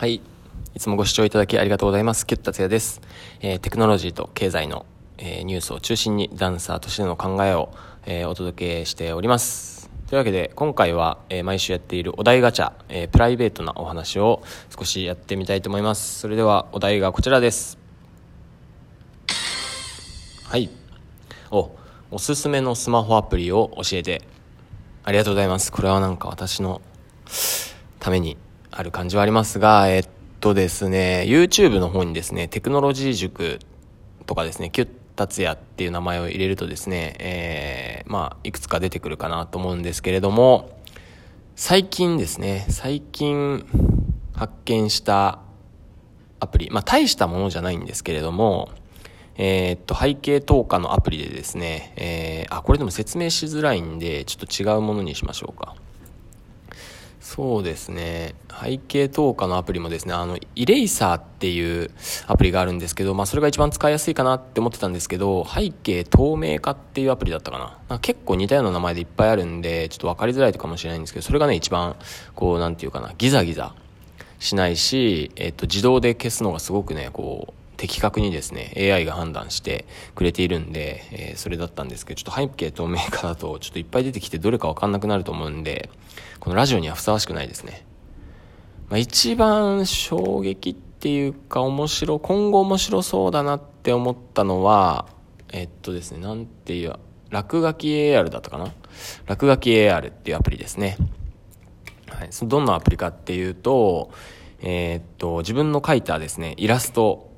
はい。いつもご視聴いただきありがとうございます。キュッ達也です。えーテクノロジーと経済の、えーニュースを中心にダンサーとしての考えを、えーお届けしております。というわけで、今回は、えー毎週やっているお題ガチャ、えープライベートなお話を少しやってみたいと思います。それでは、お題がこちらです。はい。お、おすすめのスマホアプリを教えて。ありがとうございます。これはなんか私のためにある感じはありますが、えっとですね、YouTube の方にですね、テクノロジー塾とかですね、キュッ達也っていう名前を入れるとですね、えー、まあ、いくつか出てくるかなと思うんですけれども、最近ですね、最近発見したアプリ、まあ、大したものじゃないんですけれども、えーっと、背景投下のアプリでですね、えー、あ、これでも説明しづらいんで、ちょっと違うものにしましょうか。そうですね。背景投下のアプリもですね、あの、イレイサーっていうアプリがあるんですけど、まあそれが一番使いやすいかなって思ってたんですけど、背景透明化っていうアプリだったかな。なか結構似たような名前でいっぱいあるんで、ちょっと分かりづらいかもしれないんですけど、それがね、一番、こう、なんていうかな、ギザギザしないし、えっと、自動で消すのがすごくね、こう、的確にですね、AI が判断してくれているんで、えーそれだったんですけど、ちょっと背景透明化だと、ちょっといっぱい出てきてどれかわかんなくなると思うんで、このラジオにはふさわしくないですね。まあ、一番衝撃っていうか面白、今後面白そうだなって思ったのは、えっとですね、なんていう、落書き AR だったかな？落書き AR っていうアプリですね。はい、そのどんなアプリかっていうと、えーっと、自分の描いたですね、イラスト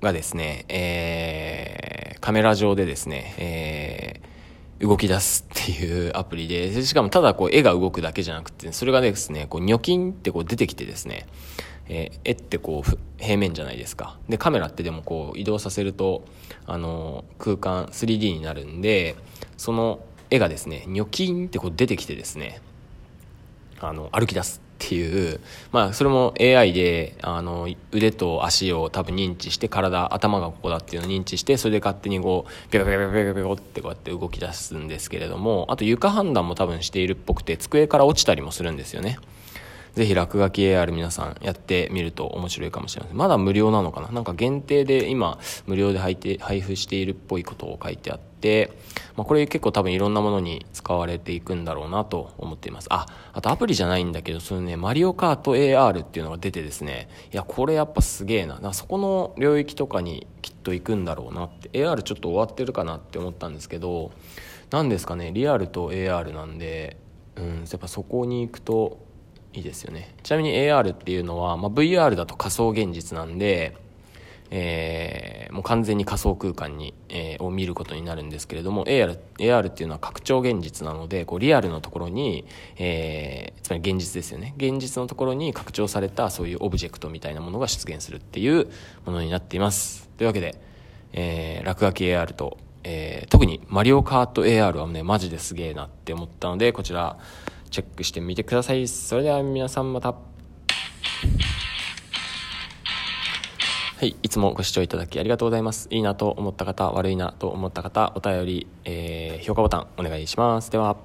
がですね、えーカメラ上でですね、えー動き出すっていうアプリで、しかもただこう絵が動くだけじゃなくて、それがですね、こうニョキンってこう出てきてですね、えー絵ってこう平面じゃないですか。で、カメラってでもこう移動させると、あの空間 3D になるんで、その絵がですね、ニョキンってこう出てきてですね、あの、歩き出すっていう、まあ、それも AI で、あの、腕と足を多分認知して、体、頭がここだっていうのを認知して、それで勝手にこう、ピョピョピョコピョピョってこうやって動き出すんですけれども、あと床判断も多分しているっぽくて、机から落ちたりもするんですよね。ぜひ落書き AR 皆さんやってみると面白いかもしれません。まだ無料なのかな？なんか限定で今無料で配って配布しているっぽいことを書いてあって、まあ、これ結構多分いろんなものに使われていくんだろうなと思っています。あ、あとアプリじゃないんだけど、そのね、マリオカート AR っていうのが出てですね、いや、これやっぱすげえな。なそこの領域とかにきっと行くんだろうなって、AR ちょっと終わってるかなって思ったんですけど、なんですかね、リアルと AR なんで、うん、やっぱそこに行くと、いいですよね。ちなみに AR っていうのは、まあ、VR だと仮想現実なんで、えーもう完全に仮想空間に、えーを見ることになるんですけれども AR, AR っていうのは拡張現実なのでこうリアルのところに、えーつまり現実ですよね。現実のところに拡張されたそういうオブジェクトみたいなものが出現するっていうものになっています。というわけで、え落書き AR とえ特にマリオカート AR はね、マジですげえなって思ったので、こちら、チェックしてみてください。それでは皆さんまた。はい、いつもご視聴いただきありがとうございます。いいなと思った方、悪いなと思った方、お便り、えー評価ボタンお願いします。では。